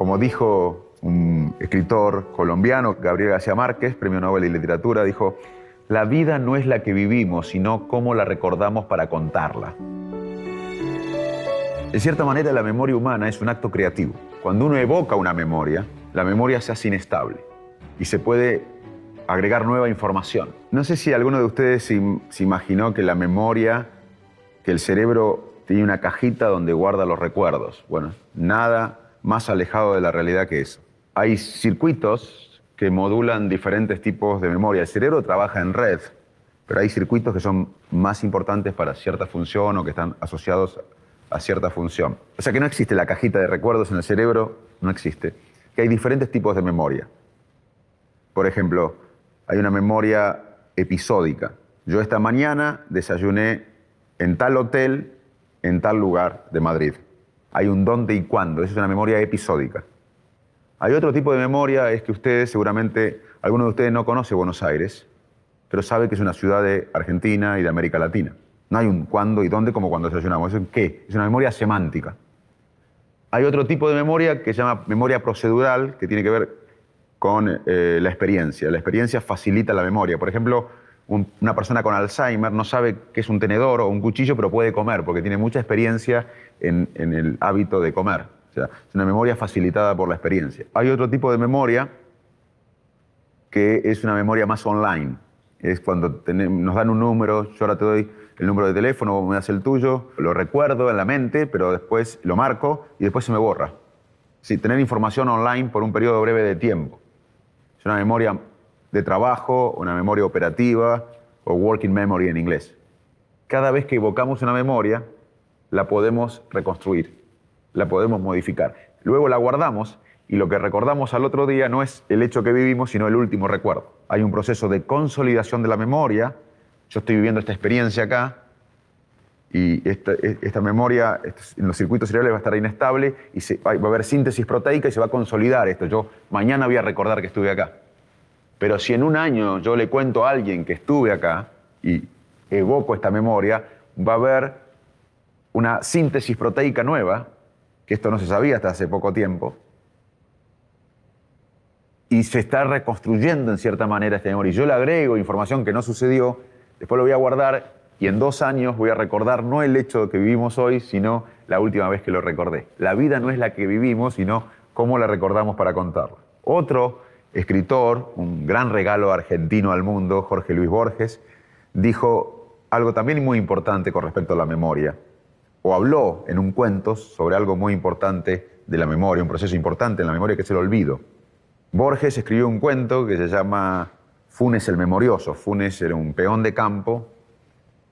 como dijo un escritor colombiano, Gabriel García Márquez, premio Nobel de Literatura, dijo, la vida no es la que vivimos, sino cómo la recordamos para contarla. De cierta manera, la memoria humana es un acto creativo. Cuando uno evoca una memoria, la memoria se hace inestable y se puede agregar nueva información. No sé si alguno de ustedes se, imaginó que la memoria, que el cerebro tiene una cajita donde guarda los recuerdos. Bueno, nada más alejado de la realidad que eso. Hay circuitos que modulan diferentes tipos de memoria. El cerebro trabaja en red, pero hay circuitos que son más importantes para cierta función o que están asociados a cierta función. O sea que no existe la cajita de recuerdos en el cerebro, no existe. Que hay diferentes tipos de memoria. Por ejemplo, hay una memoria episódica. Yo esta mañana desayuné en tal hotel, en tal lugar de Madrid. Hay un dónde y cuándo, esa es una memoria episódica. Hay otro tipo de memoria, es que ustedes, seguramente, alguno de ustedes no conoce Buenos Aires, pero sabe que es una ciudad de Argentina y de América Latina. No hay un cuándo y dónde como cuando desayunamos. ¿Es qué? Es una memoria semántica. Hay otro tipo de memoria que se llama memoria procedural, que tiene que ver con eh, la experiencia. La experiencia facilita la memoria. Por ejemplo, una persona con Alzheimer no sabe qué es un tenedor o un cuchillo, pero puede comer, porque tiene mucha experiencia en, el hábito de comer. Es una memoria facilitada por la experiencia. Hay otro tipo de memoria que es una memoria más online. Es cuando nos dan un número, yo ahora te doy el número de teléfono, me das el tuyo, lo recuerdo en la mente, pero después lo marco y después se me borra. Tener información online por un periodo breve de tiempo. Es una memoria de trabajo, una memoria operativa o working memory en inglés. Cada vez que evocamos una memoria, la podemos reconstruir, la podemos modificar. Luego la guardamos y lo que recordamos al otro día no es el hecho que vivimos, sino el último recuerdo. Hay un proceso de consolidación de la memoria yo estoy viviendo esta experiencia acá y esta, memoria en los circuitos cerebrales va a estar inestable y va a haber síntesis proteica y se va a consolidar esto. Yo mañana voy a recordar que estuve acá. Pero si en un año yo le cuento a alguien que estuve acá y evoco esta memoria, va a haber una síntesis proteica nueva, que esto no se sabía hasta hace poco tiempo, y se está reconstruyendo en cierta manera esta memoria. Y yo le agrego información que no sucedió Después lo voy a guardar y en dos años voy a recordar no el hecho que vivimos hoy, sino la última vez que lo recordé. La vida no es la que vivimos, sino cómo la recordamos para contarla. Otro escritor, un gran regalo argentino al mundo, Jorge Luis Borges, dijo algo también muy importante con respecto a la memoria, o habló en un cuento sobre algo muy importante de la memoria, un proceso importante en la memoria que es el olvido. Borges escribió un cuento que se llama Funes el Memorioso. Funes era un peón de campo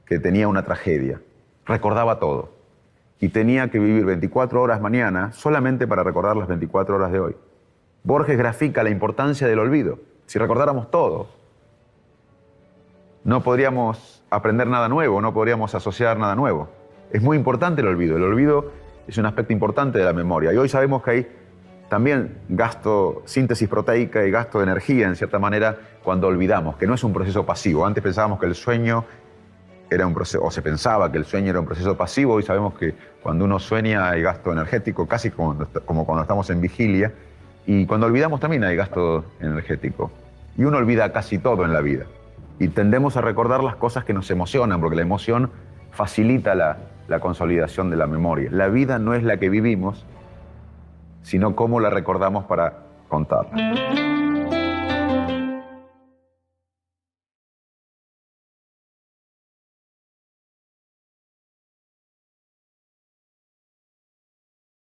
que tenía una tragedia. Recordaba todo. Y tenía que vivir 24 horas mañana solamente para recordar las 24 horas de hoy. Borges grafica la importancia del olvido. Si recordáramos todo, no podríamos aprender nada nuevo, no podríamos asociar nada nuevo. Es muy importante el olvido. El olvido es un aspecto importante de la memoria. Y hoy sabemos que hay también gasto, síntesis proteica y gasto de energía, en cierta manera, cuando olvidamos, que no es un proceso pasivo. Antes pensábamos que el sueño era un proceso, o se pensaba que el sueño era un proceso pasivo, hoy sabemos que cuando uno sueña hay gasto energético, casi como, como cuando estamos en vigilia, y cuando olvidamos también hay gasto energético. Y uno olvida casi todo en la vida. Y tendemos a recordar las cosas que nos emocionan, porque la emoción facilita la, la consolidación de la memoria. La vida no es la que vivimos, sino cómo la recordamos para contarla.